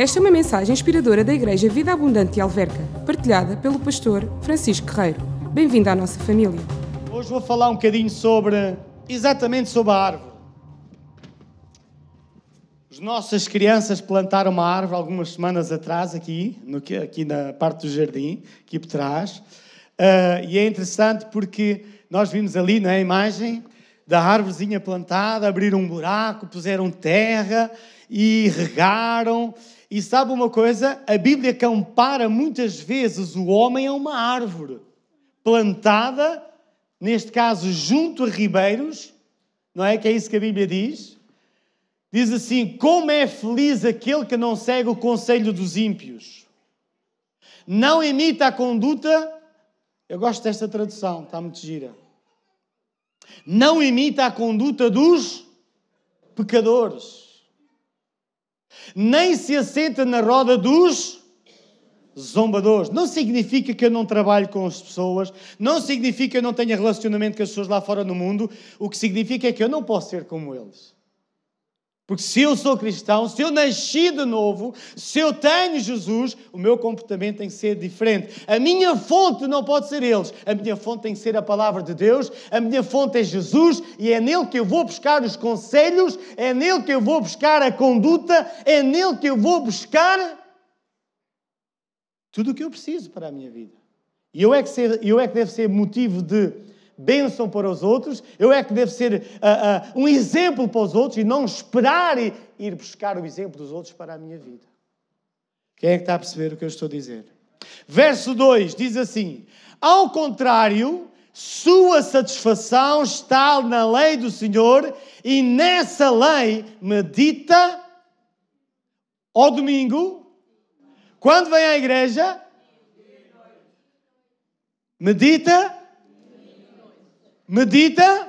Esta é uma mensagem inspiradora da Igreja Vida Abundante de Alverca, partilhada pelo pastor Francisco Guerreiro. Bem-vindo à nossa família. Hoje vou falar um bocadinho sobre, exatamente sobre a árvore. As nossas crianças plantaram uma árvore algumas semanas atrás, aqui, no, aqui na parte do jardim, aqui por trás. Uh, e é interessante porque nós vimos ali na imagem da árvorezinha plantada, abriram um buraco, puseram terra e regaram. E sabe uma coisa? A Bíblia compara muitas vezes o homem a uma árvore plantada, neste caso junto a ribeiros, não é? Que é isso que a Bíblia diz. Diz assim: Como é feliz aquele que não segue o conselho dos ímpios, não imita a conduta. Eu gosto desta tradução, está muito gira não imita a conduta dos pecadores, nem se assenta na roda dos zombadores. Não significa que eu não trabalhe com as pessoas, não significa que eu não tenha relacionamento com as pessoas lá fora no mundo, o que significa é que eu não posso ser como eles. Porque se eu sou cristão, se eu nasci de novo, se eu tenho Jesus, o meu comportamento tem que ser diferente. A minha fonte não pode ser eles, a minha fonte tem que ser a palavra de Deus, a minha fonte é Jesus e é nele que eu vou buscar os conselhos, é nele que eu vou buscar a conduta, é nele que eu vou buscar tudo o que eu preciso para a minha vida. E eu é que, ser, eu é que deve ser motivo de bênção para os outros, eu é que devo ser uh, uh, um exemplo para os outros e não esperar ir buscar o exemplo dos outros para a minha vida. Quem é que está a perceber o que eu estou a dizer? Verso 2 diz assim: Ao contrário, sua satisfação está na lei do Senhor e nessa lei medita ao domingo, quando vem à igreja, medita Medita?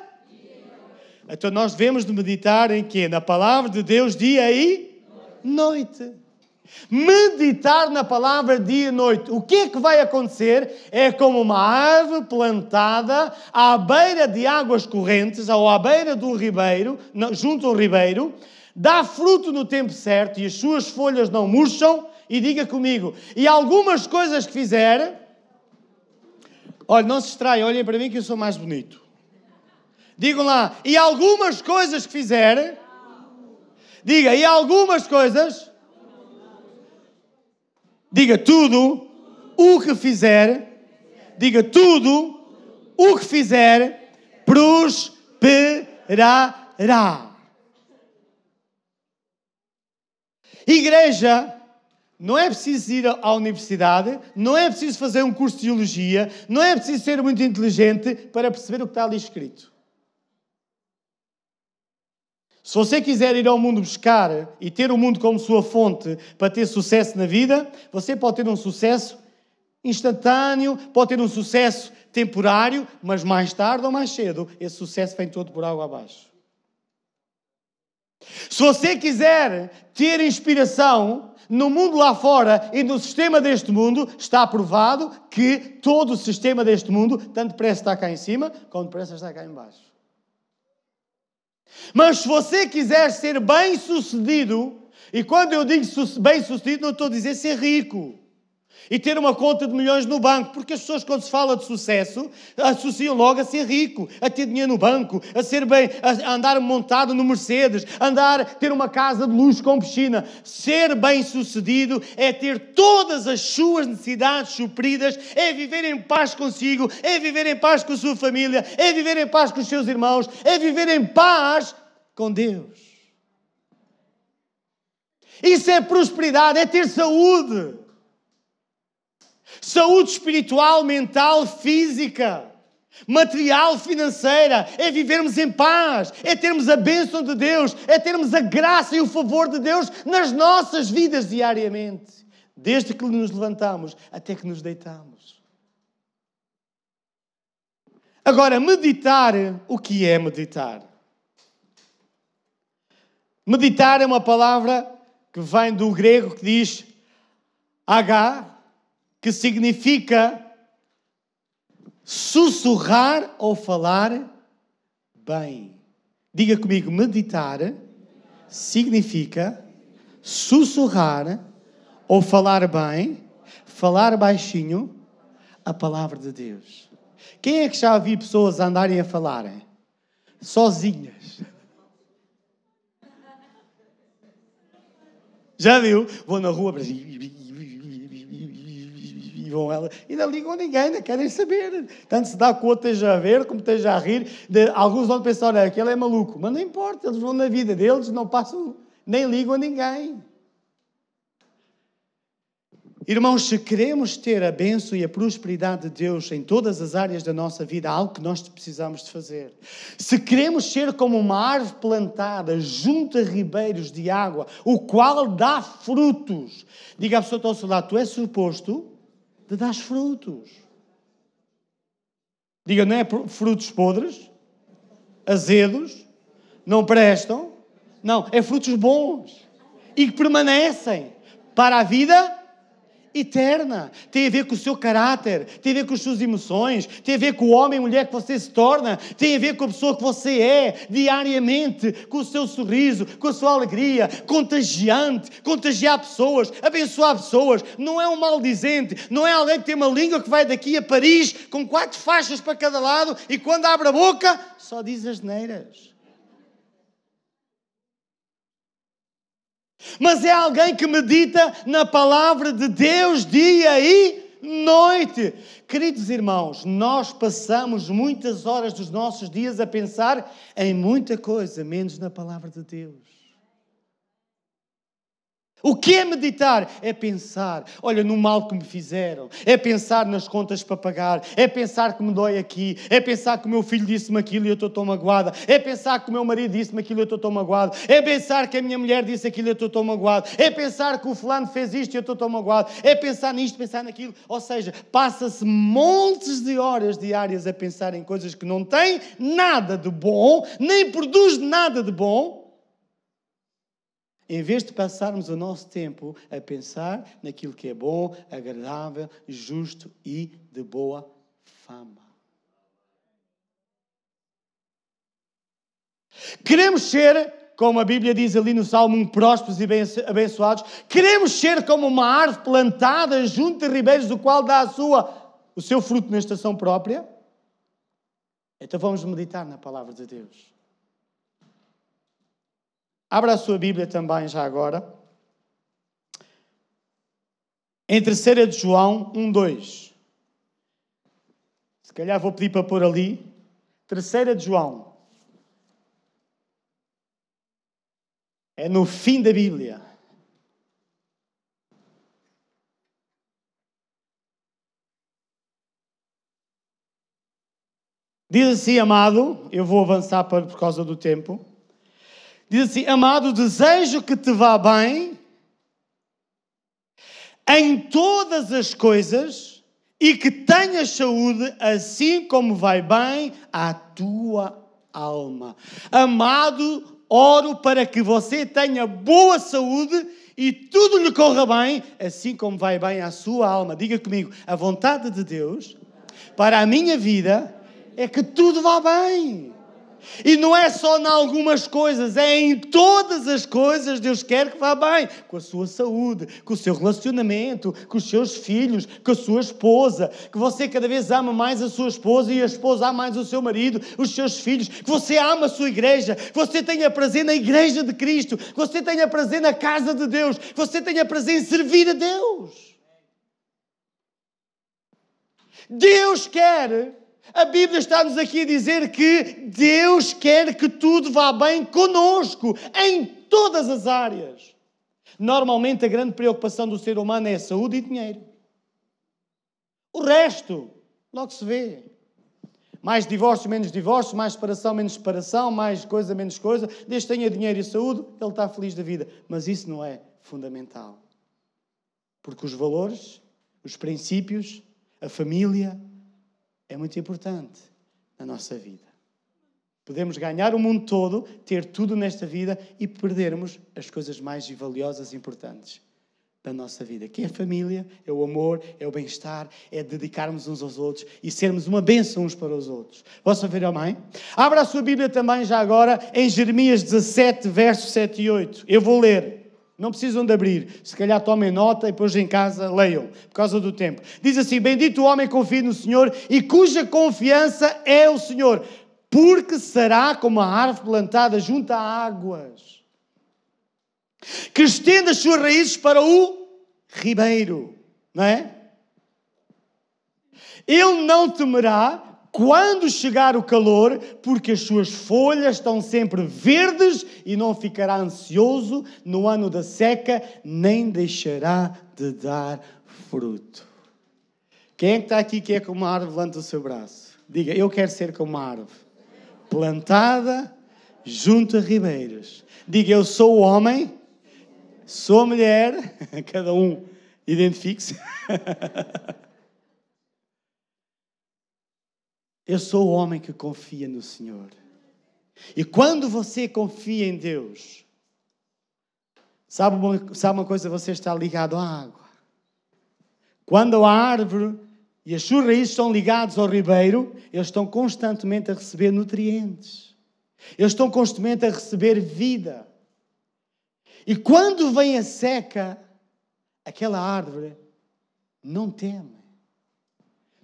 Então nós devemos de meditar em quê? Na palavra de Deus dia e noite. Meditar na palavra dia e noite. O que é que vai acontecer? É como uma árvore plantada à beira de águas correntes, ou à beira do ribeiro, junto ao ribeiro, dá fruto no tempo certo e as suas folhas não murcham. E diga comigo, e algumas coisas que fizer, olha, não se extraia, olhem para mim que eu sou mais bonito. Digam lá, e algumas coisas que fizer, diga, e algumas coisas, diga tudo o que fizer, diga tudo o que fizer, prosperará. Igreja, não é preciso ir à universidade, não é preciso fazer um curso de teologia, não é preciso ser muito inteligente para perceber o que está ali escrito. Se você quiser ir ao mundo buscar e ter o mundo como sua fonte para ter sucesso na vida, você pode ter um sucesso instantâneo, pode ter um sucesso temporário, mas mais tarde ou mais cedo, esse sucesso vem todo por água abaixo. Se você quiser ter inspiração no mundo lá fora e no sistema deste mundo, está provado que todo o sistema deste mundo, tanto depressa está cá em cima, como depressa está cá em baixo. Mas se você quiser ser bem sucedido, e quando eu digo bem sucedido, não estou a dizer ser rico e ter uma conta de milhões no banco, porque as pessoas, quando se fala de sucesso, associam logo a ser rico, a ter dinheiro no banco, a ser bem, a andar montado no Mercedes, andar, ter uma casa de luxo com piscina. Ser bem sucedido é ter todas as suas necessidades supridas, é viver em paz consigo, é viver em paz com a sua família, é viver em paz com os seus irmãos, é viver em paz com Deus. Isso é prosperidade, é ter saúde. Saúde espiritual, mental, física, material, financeira. É vivermos em paz, é termos a bênção de Deus, é termos a graça e o favor de Deus nas nossas vidas diariamente. Desde que nos levantamos até que nos deitamos. Agora, meditar, o que é meditar? Meditar é uma palavra que vem do grego que diz H, que significa sussurrar ou falar bem. Diga comigo, meditar significa sussurrar ou falar bem, falar baixinho a palavra de Deus. Quem é que já viu pessoas andarem a falarem? Sozinhas. Já viu? Vou na rua e vão ela. E não ligam a ninguém, não querem saber. Tanto se dá que o outro esteja a ver, como esteja a rir. De, alguns vão pensar, olha, aquele é maluco. Mas não importa, eles vão na vida deles, não passam, nem ligam a ninguém. Irmãos, se queremos ter a bênção e a prosperidade de Deus em todas as áreas da nossa vida, há algo que nós precisamos de fazer. Se queremos ser como uma árvore plantada junto a ribeiros de água, o qual dá frutos, diga à pessoa ao seu lado, tu és suposto de dar frutos. Diga, não é frutos podres, azedos, não prestam. Não, é frutos bons e que permanecem para a vida eterna. Tem a ver com o seu caráter, tem a ver com as suas emoções, tem a ver com o homem e mulher que você se torna, tem a ver com a pessoa que você é diariamente, com o seu sorriso, com a sua alegria, contagiante, contagiar pessoas, abençoar pessoas. Não é um maldizente, não é alguém que tem uma língua que vai daqui a Paris com quatro faixas para cada lado e quando abre a boca só diz as neiras. Mas é alguém que medita na palavra de Deus dia e noite. Queridos irmãos, nós passamos muitas horas dos nossos dias a pensar em muita coisa, menos na palavra de Deus. O que é meditar? É pensar, olha, no mal que me fizeram, é pensar nas contas para pagar, é pensar que me dói aqui, é pensar que o meu filho disse-me aquilo e eu estou tão magoada, é pensar que o meu marido disse-me aquilo e eu estou tão magoado, é pensar que a minha mulher disse aquilo e eu estou tão magoado, é pensar que o fulano fez isto e eu estou tão magoado, é pensar nisto, pensar naquilo. Ou seja, passa-se montes de horas diárias a pensar em coisas que não têm nada de bom, nem produz nada de bom em vez de passarmos o nosso tempo a pensar naquilo que é bom, agradável, justo e de boa fama. Queremos ser, como a Bíblia diz ali no Salmo, prósperos e abençoados. Queremos ser como uma árvore plantada junto a ribeiros, do qual dá a sua, o seu fruto na estação própria. Então vamos meditar na palavra de Deus. Abra a sua Bíblia também já agora. Em 3 de João 1, 2. Se calhar vou pedir para pôr ali. 3 de João. É no fim da Bíblia. Diz assim, amado, eu vou avançar por causa do tempo. Diz assim: Amado, desejo que te vá bem em todas as coisas e que tenhas saúde, assim como vai bem à tua alma. Amado, oro para que você tenha boa saúde e tudo lhe corra bem, assim como vai bem à sua alma. Diga comigo: a vontade de Deus para a minha vida é que tudo vá bem. E não é só em algumas coisas, é em todas as coisas Deus quer que vá bem. Com a sua saúde, com o seu relacionamento, com os seus filhos, com a sua esposa. Que você cada vez ama mais a sua esposa e a esposa ama mais o seu marido, os seus filhos. Que você ama a sua igreja. Que você tenha prazer na igreja de Cristo. Que você tenha prazer na casa de Deus. Que você tenha prazer em servir a Deus. Deus quer a Bíblia está-nos aqui a dizer que Deus quer que tudo vá bem conosco, em todas as áreas. Normalmente a grande preocupação do ser humano é saúde e dinheiro. O resto, logo se vê. Mais divórcio, menos divórcio, mais separação, menos separação, mais coisa, menos coisa. Desde que tenha dinheiro e saúde, ele está feliz da vida. Mas isso não é fundamental. Porque os valores, os princípios, a família, é muito importante na nossa vida. Podemos ganhar o mundo todo, ter tudo nesta vida e perdermos as coisas mais valiosas e importantes da nossa vida, que é a família, é o amor, é o bem-estar, é dedicarmos uns aos outros e sermos uma bênção uns para os outros. Posso a mãe? Abra a sua Bíblia também já agora em Jeremias 17, versos 7 e 8. Eu vou ler Não precisam de abrir. Se calhar tomem nota e depois em casa leiam, por causa do tempo. Diz assim: Bendito o homem que confia no Senhor e cuja confiança é o Senhor, porque será como a árvore plantada junto a águas, que estende as suas raízes para o ribeiro, não é? Ele não temerá quando chegar o calor, porque as suas folhas estão sempre verdes e não ficará ansioso no ano da seca, nem deixará de dar fruto. Quem é que está aqui que é como uma árvore? Levanta o seu braço. Diga, eu quero ser como uma árvore. Plantada junto a ribeiros. Diga, eu sou o homem, sou a mulher, cada um identifique-se. Eu sou o homem que confia no Senhor. E quando você confia em Deus, sabe uma, sabe uma coisa? Você está ligado à água. Quando a árvore e as suas raízes estão ligados ao ribeiro, eles estão constantemente a receber nutrientes. Eles estão constantemente a receber vida. E quando vem a seca, aquela árvore não teme.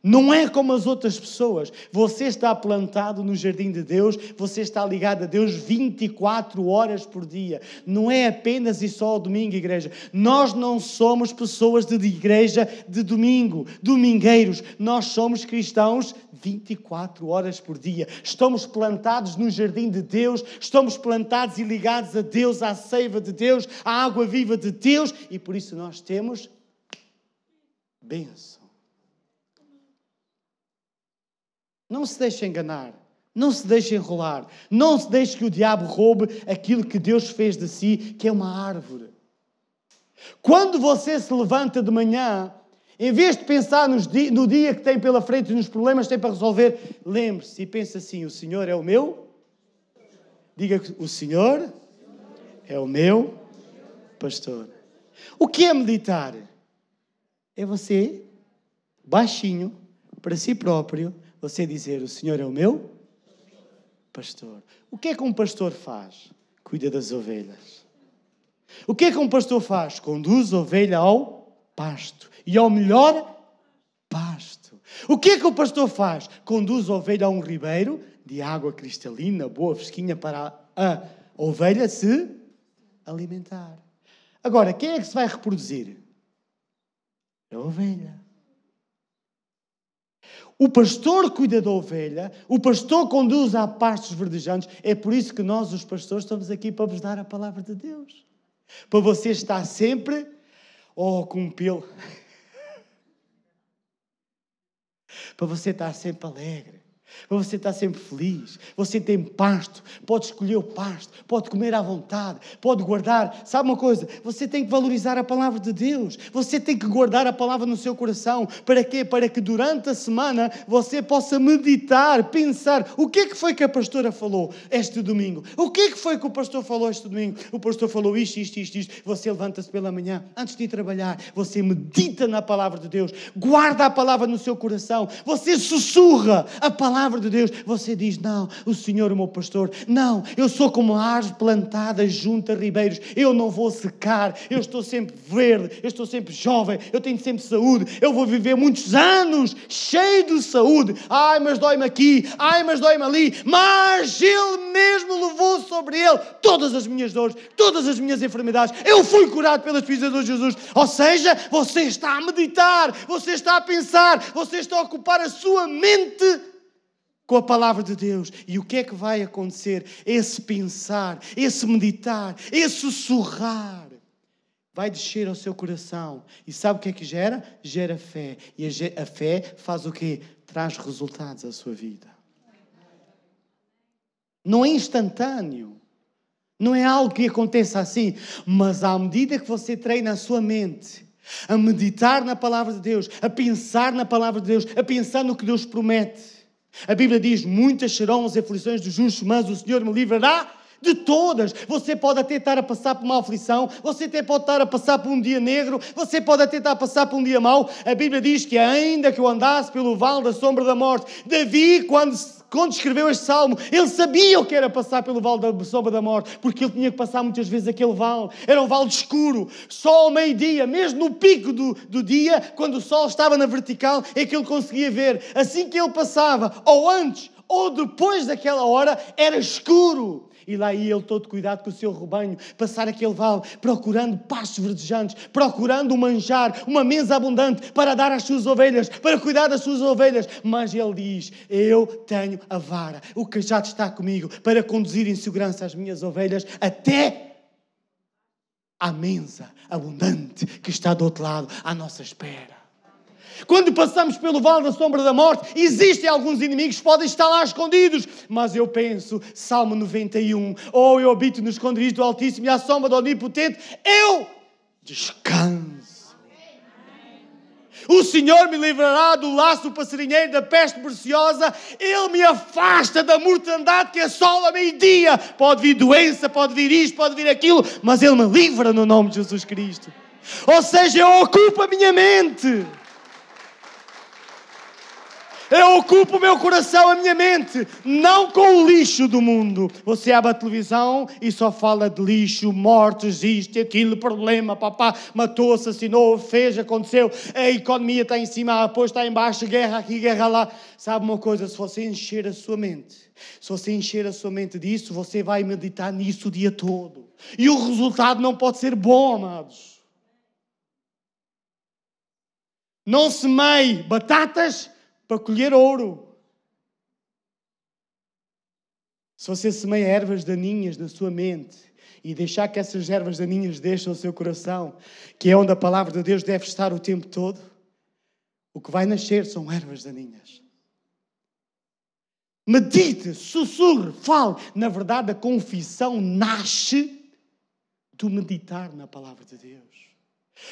Não é como as outras pessoas. Você está plantado no jardim de Deus, você está ligado a Deus 24 horas por dia. Não é apenas e só o domingo, igreja. Nós não somos pessoas de igreja de domingo, domingueiros. Nós somos cristãos 24 horas por dia. Estamos plantados no jardim de Deus, estamos plantados e ligados a Deus, à seiva de Deus, à água viva de Deus e por isso nós temos bênção. Não se deixe enganar. Não se deixe enrolar. Não se deixe que o diabo roube aquilo que Deus fez de si, que é uma árvore. Quando você se levanta de manhã, em vez de pensar no dia que tem pela frente e nos problemas que tem para resolver, lembre-se e pense assim: o Senhor é o meu. Diga que o Senhor é o meu pastor. O que é meditar? É você, baixinho, para si próprio, você dizer: O Senhor é o meu pastor. O que é que um pastor faz? Cuida das ovelhas. O que é que um pastor faz? Conduz a ovelha ao pasto e ao melhor pasto. O que é que o pastor faz? Conduz a ovelha a um ribeiro de água cristalina, boa, fresquinha para a ovelha se alimentar. Agora, quem é que se vai reproduzir? A ovelha. O pastor cuida da ovelha, o pastor conduz a pastos verdejantes. É por isso que nós, os pastores, estamos aqui para vos dar a palavra de Deus. Para você estar sempre, oh, com um pelo. para você estar sempre alegre para você estar sempre feliz. Você tem pasto, pode escolher o pasto, pode comer à vontade, pode guardar. Sabe uma coisa? Você tem que valorizar a palavra de Deus. Você tem que guardar a palavra no seu coração. Para quê? Para que durante a semana você possa meditar, pensar o que é que foi que a pastora falou este domingo? O que é que foi que o pastor falou este domingo? O pastor falou isto, isto, isto, isto. Você levanta-se pela manhã, antes de ir trabalhar, você medita na palavra de Deus, guarda a palavra no seu coração, você sussurra a palavra palavra de Deus, você diz: Não, o Senhor é o meu pastor. Não, eu sou como uma árvore plantada junto a ribeiros. Eu não vou secar. Eu estou sempre verde. Eu estou sempre jovem. Eu tenho sempre saúde. Eu vou viver muitos anos cheio de saúde. Ai, mas dói-me aqui. Ai, mas dói-me ali. Mas Ele mesmo levou sobre Ele todas as minhas dores, todas as minhas enfermidades. Eu fui curado pelas pisadas de Jesus. Ou seja, você está a meditar, você está a pensar, você está a ocupar a sua mente com a palavra de Deus. E o que é que vai acontecer? Esse pensar, esse meditar, esse sussurrar vai descer ao seu coração. E sabe o que é que gera? Gera fé. E a fé faz o quê? Traz resultados à sua vida. Não é instantâneo. Não é algo que aconteça assim, mas à medida que você treina a sua mente, a meditar na palavra de Deus, a pensar na palavra de Deus, a pensar no que Deus promete, a Bíblia diz: Muitas serão as aflições dos justos, mas o Senhor me livrará de todas. Você pode até estar a passar por uma aflição, você até pode estar a passar por um dia negro, você pode até estar a passar por um dia mau. A Bíblia diz que ainda que eu andasse pelo vale da sombra da morte, Davi, quando quando escreveu este salmo, ele sabia o que era passar pelo vale da sombra da morte, porque ele tinha que passar muitas vezes aquele vale. Era um vale escuro, só ao meio-dia, mesmo no pico do, do dia, quando o sol estava na vertical, é que ele conseguia ver. Assim que ele passava, ou antes ou depois daquela hora, era escuro. E lá ia ele todo cuidado com o seu rebanho, passar aquele vale, procurando pastos verdejantes, procurando um manjar, uma mesa abundante para dar às suas ovelhas, para cuidar das suas ovelhas. Mas ele diz: Eu tenho a vara, o cajado está comigo para conduzir em segurança as minhas ovelhas até à mesa abundante que está do outro lado à nossa espera. Quando passamos pelo vale da sombra da morte, existem alguns inimigos que podem estar lá escondidos, mas eu penso, Salmo 91, ou oh, eu habito no esconderijo do Altíssimo e à sombra do Onipotente, eu descanso. O Senhor me livrará do laço passarinheiro, da peste preciosa. Ele me afasta da mortandade que assola meio-dia. Pode vir doença, pode vir isto, pode vir aquilo, mas Ele me livra no nome de Jesus Cristo. Ou seja, eu ocupo a minha mente. Eu ocupo o meu coração, a minha mente, não com o lixo do mundo. Você abre a televisão e só fala de lixo, mortes, isto, aquilo, problema, papá matou, assassinou, fez, aconteceu, a economia está em cima, a está em baixo, guerra aqui, guerra lá. Sabe uma coisa? Se você encher a sua mente, se você encher a sua mente disso, você vai meditar nisso o dia todo. E o resultado não pode ser bom, amados. Não semeie batatas para colher ouro. Se você semeia ervas daninhas na sua mente e deixar que essas ervas daninhas deixem o seu coração, que é onde a palavra de Deus deve estar o tempo todo, o que vai nascer são ervas daninhas. Medite, sussurre, fale. Na verdade, a confissão nasce do meditar na palavra de Deus.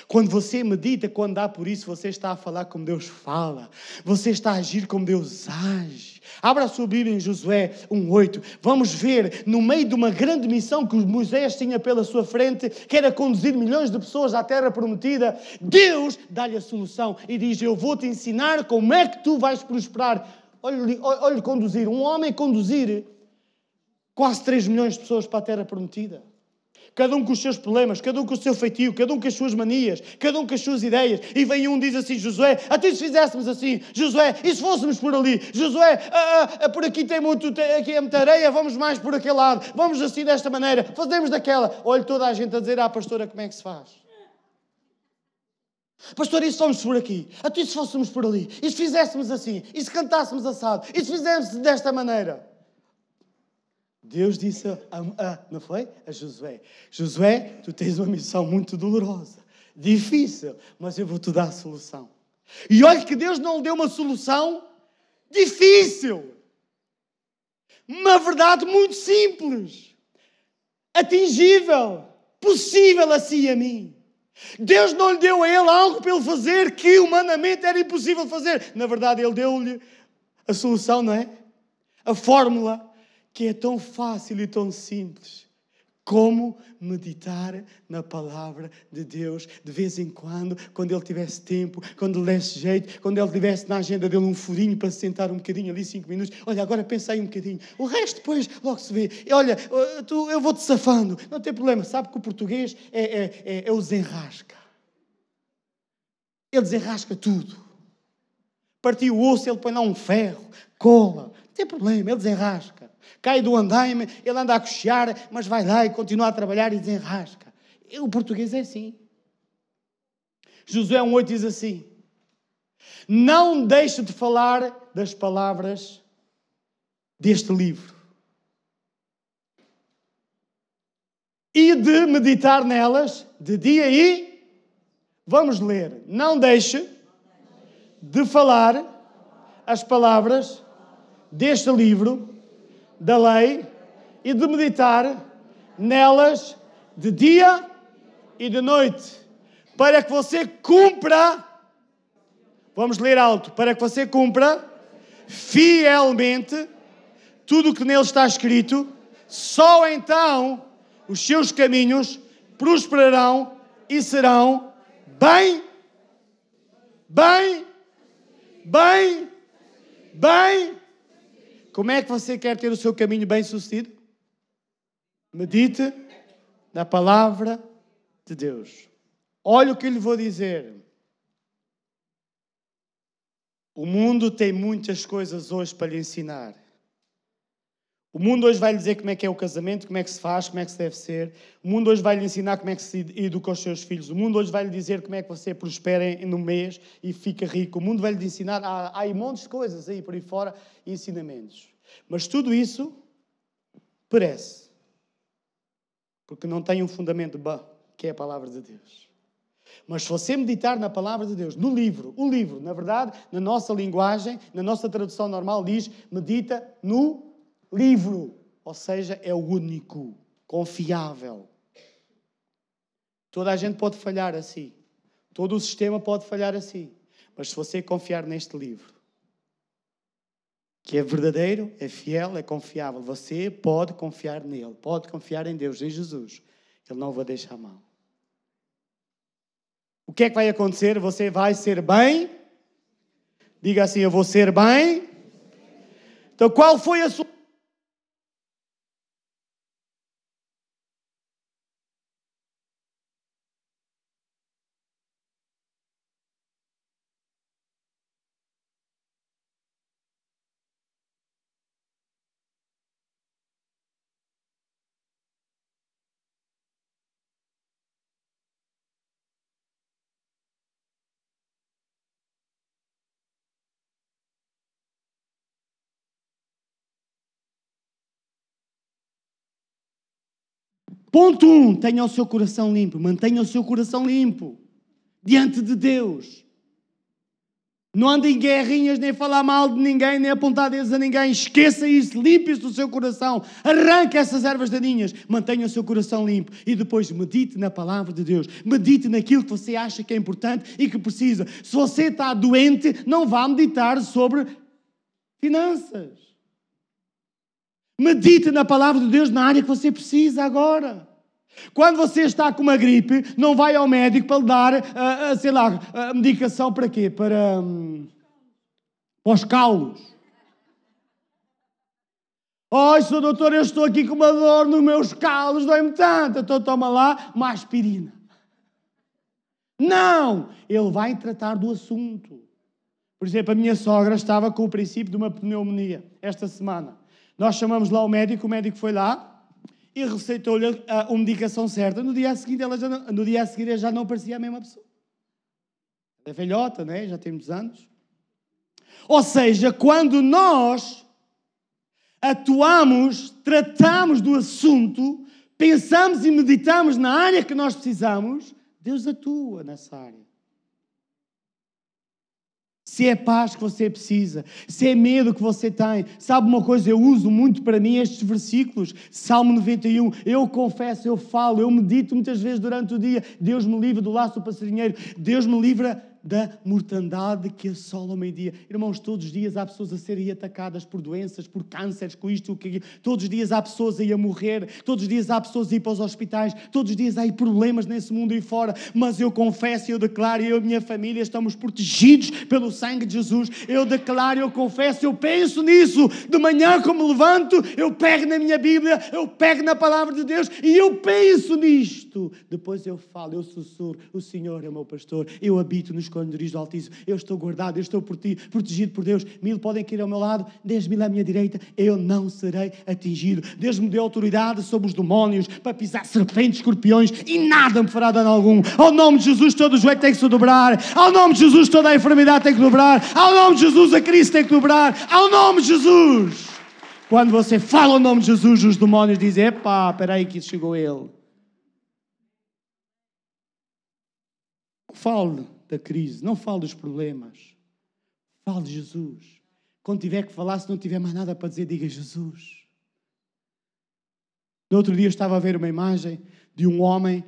Quando você medita, quando dá por isso, você está a falar como Deus fala. Você está a agir como Deus age. Abra a sua Bíblia em Josué 1,8. Vamos ver, no meio de uma grande missão que Moisés tinha pela sua frente, que era conduzir milhões de pessoas à terra prometida, Deus dá-lhe a solução e diz: Eu vou te ensinar como é que tu vais prosperar. Olhe, olhe conduzir. Um homem conduzir quase 3 milhões de pessoas para a terra prometida cada um com os seus problemas, cada um com o seu feitio, cada um com as suas manias, cada um com as suas ideias. E vem um diz assim: Josué, até se fizéssemos assim, Josué, e se fôssemos por ali, Josué, ah, ah, por aqui tem muito, aqui é muita areia, vamos mais por aquele lado, vamos assim desta maneira, fazemos daquela. Olha toda a gente a dizer à pastora como é que se faz. Pastor, e se fôssemos por aqui? Até se fôssemos por ali? E se fizéssemos assim? E se cantássemos assado? E se fizéssemos desta maneira? Deus disse a, a, não foi? A Josué: Josué, tu tens uma missão muito dolorosa, difícil, mas eu vou te dar a solução. E olha que Deus não lhe deu uma solução difícil. Uma verdade muito simples, atingível, possível a si e a mim. Deus não lhe deu a ele algo para ele fazer que humanamente era impossível fazer. Na verdade, ele deu-lhe a solução, não é? A fórmula que é tão fácil e tão simples como meditar na palavra de Deus de vez em quando, quando ele tivesse tempo, quando lhe desse jeito, quando ele tivesse na agenda dele um furinho para se sentar um bocadinho ali, cinco minutos. Olha, agora pensa aí um bocadinho. O resto depois logo se vê. Olha, tu, eu vou-te safando. Não tem problema. Sabe que o português é, é, é, é o desenrasca. Ele desenrasca tudo. Partiu o osso, ele põe lá um ferro, cola. Não tem problema, ele desenrasca cai do andaime, ele anda a cochear, mas vai lá e continua a trabalhar e desenrasca. O português é assim. Josué 1,8 diz assim: Não deixe de falar das palavras deste livro e de meditar nelas de dia e. Vamos ler. Não deixe de falar as palavras deste livro da lei e de meditar nelas de dia e de noite, para que você cumpra, vamos ler alto, para que você cumpra fielmente tudo o que nele está escrito, só então os seus caminhos prosperarão e serão bem, bem, bem, bem Como é que você quer ter o seu caminho bem sucedido? Medite na palavra de Deus. Olha o que eu lhe vou dizer. O mundo tem muitas coisas hoje para lhe ensinar. O mundo hoje vai lhe dizer como é que é o casamento, como é que se faz, como é que se deve ser. O mundo hoje vai lhe ensinar como é que se educa os seus filhos. O mundo hoje vai lhe dizer como é que você prospera no mês e fica rico. O mundo vai lhe ensinar. Há, há montes de coisas aí por aí fora, ensinamentos. Mas tudo isso perece. Porque não tem um fundamento bom, que é a palavra de Deus. Mas se você meditar na palavra de Deus, no livro, o livro, na verdade, na nossa linguagem, na nossa tradução normal, diz medita no livro, ou seja, é o único, confiável. Toda a gente pode falhar assim, todo o sistema pode falhar assim, mas se você confiar neste livro, que é verdadeiro, é fiel, é confiável, você pode confiar nele, pode confiar em Deus, em Jesus, Ele não vai deixar mal. O que é que vai acontecer? Você vai ser bem. Diga assim: Eu vou ser bem. Então, qual foi a sua Ponto 1, um, tenha o seu coração limpo, mantenha o seu coração limpo diante de Deus. Não ande em guerrinhas, nem falar mal de ninguém, nem apontar dedos a ninguém. Esqueça isso, limpe-se do seu coração. Arranque essas ervas daninhas. Mantenha o seu coração limpo. E depois medite na palavra de Deus. Medite naquilo que você acha que é importante e que precisa. Se você está doente, não vá meditar sobre finanças. Medite na palavra de Deus na área que você precisa agora. Quando você está com uma gripe, não vai ao médico para lhe dar, uh, uh, sei lá, uh, medicação para quê? Para, um, para os calos. Oi, oh, doutor, eu estou aqui com uma dor nos meus calos, dói-me tanto. Então toma lá uma aspirina. Não! Ele vai tratar do assunto. Por exemplo, a minha sogra estava com o princípio de uma pneumonia esta semana. Nós chamamos lá o médico, o médico foi lá e receitou-lhe a, medicação certa. No dia, seguinte, ela já não, no dia a seguir, ela já não parecia a mesma pessoa. É velhota, né? já tem muitos anos. Ou seja, quando nós atuamos, tratamos do assunto, pensamos e meditamos na área que nós precisamos, Deus atua nessa área se é paz que você precisa, se é medo que você tem. Sabe uma coisa, eu uso muito para mim estes versículos. Salmo 91, eu confesso, eu falo, eu medito muitas vezes durante o dia. Deus me livra do laço do passarinheiro, Deus me livra da mortandade que assola o meio-dia. Irmãos, todos os dias há pessoas a serem atacadas por doenças, por cânceres, com isto, que todos os dias há pessoas aí a morrer, todos os dias há pessoas a ir para os hospitais, todos os dias há problemas nesse mundo aí fora, mas eu confesso e eu declaro, eu e a minha família estamos protegidos pelo sangue de Jesus. Eu declaro, eu confesso, eu penso nisso. De manhã, como levanto, eu pego na minha Bíblia, eu pego na palavra de Deus e eu penso nisto. Depois eu falo, eu sussurro, o Senhor é meu pastor, eu habito nos esconderijos do Altíssimo. Eu estou guardado, eu estou protegido por Deus. Mil podem cair ao meu lado, dez mil à minha direita. Eu não serei atingido. Deus me deu autoridade sobre os demónios para pisar serpentes, escorpiões e nada me fará dano algum. Ao nome de Jesus, todo o joelho tem que se dobrar. Ao nome de Jesus, toda a enfermidade tem que dobrar. Ao nome de Jesus, a crise tem que dobrar. Ao nome de Jesus. Quando você fala o nome de Jesus, os demónios dizem: Epá, espera aí que chegou ele. Fale da crise, não fale dos problemas. Fale de Jesus. Quando tiver que falar, se não tiver mais nada para dizer, diga Jesus. No outro dia estava a ver uma imagem de um homem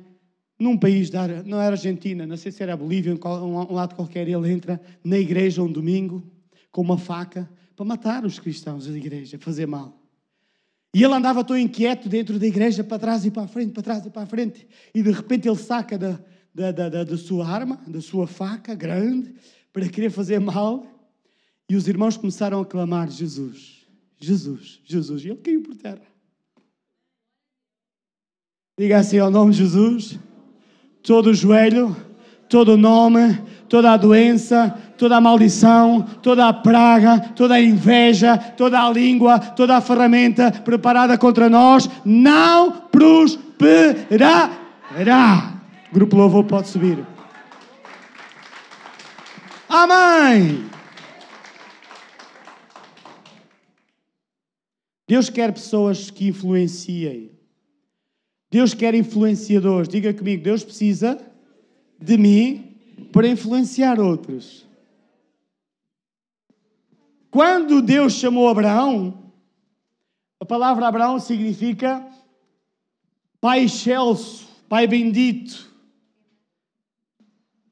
num país, da, não era Argentina, não sei se era Bolívia, um lado qualquer, ele entra na igreja um domingo com uma faca para matar os cristãos da igreja, fazer mal. E ele andava tão inquieto dentro da igreja, para trás e para a frente, para trás e para a frente. E de repente ele saca da, da, da, da, da sua arma, da sua faca grande, para querer fazer mal. E os irmãos começaram a clamar: Jesus, Jesus, Jesus. E ele caiu por terra. Diga assim ao nome de Jesus. Todo o joelho, todo o nome, toda a doença, toda a maldição, toda a praga, toda a inveja, toda a língua, toda a ferramenta preparada contra nós não prosperará. Grupo louvor pode subir. Amém. Deus quer pessoas que influenciem. Deus quer influenciadores. Diga comigo, Deus precisa de mim para influenciar outros. Quando Deus chamou Abraão, a palavra Abraão significa pai excelso, pai bendito.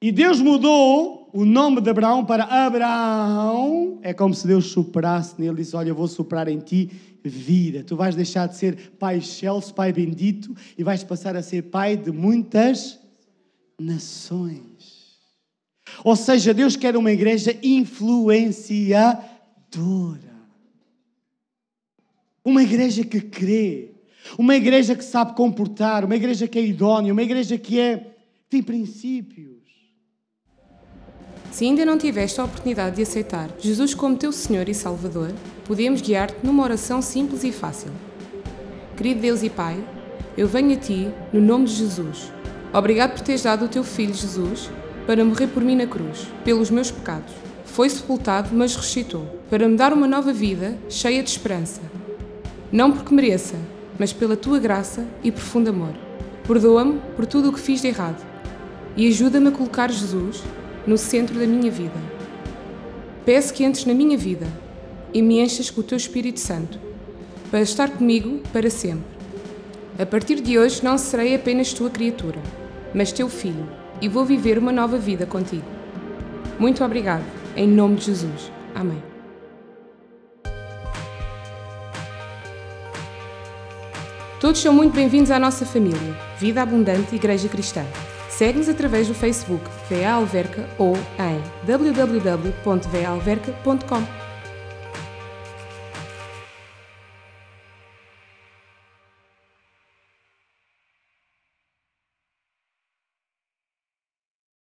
E Deus mudou o nome de Abraão para Abraão. É como se Deus soprasse nele disse: Olha, eu vou soprar em ti vida. Tu vais deixar de ser pai excelso, pai bendito e vais passar a ser pai de muitas nações. Ou seja, Deus quer uma igreja influenciadora. Uma igreja que crê. Uma igreja que sabe comportar. Uma igreja que é idónea. Uma igreja que é tem princípios. Se ainda não tiveste a oportunidade de aceitar Jesus como teu Senhor e Salvador, podemos guiar-te numa oração simples e fácil. Querido Deus e Pai, eu venho a Ti no nome de Jesus. Obrigado por teres dado o Teu Filho Jesus para morrer por mim na cruz, pelos meus pecados. Foi sepultado, mas ressuscitou, para me dar uma nova vida cheia de esperança. Não porque mereça, mas pela tua graça e profundo amor. Perdoa-me por tudo o que fiz de errado e ajuda-me a colocar Jesus no centro da minha vida. Peço que entres na minha vida e me enchas com o teu Espírito Santo, para estar comigo para sempre. A partir de hoje não serei apenas tua criatura, mas teu filho e vou viver uma nova vida contigo. Muito obrigado, em nome de Jesus. Amém. Todos são muito bem-vindos à nossa família, Vida Abundante Igreja Cristã. Segue-nos através do Facebook VA Alverca ou em www.valverca.com.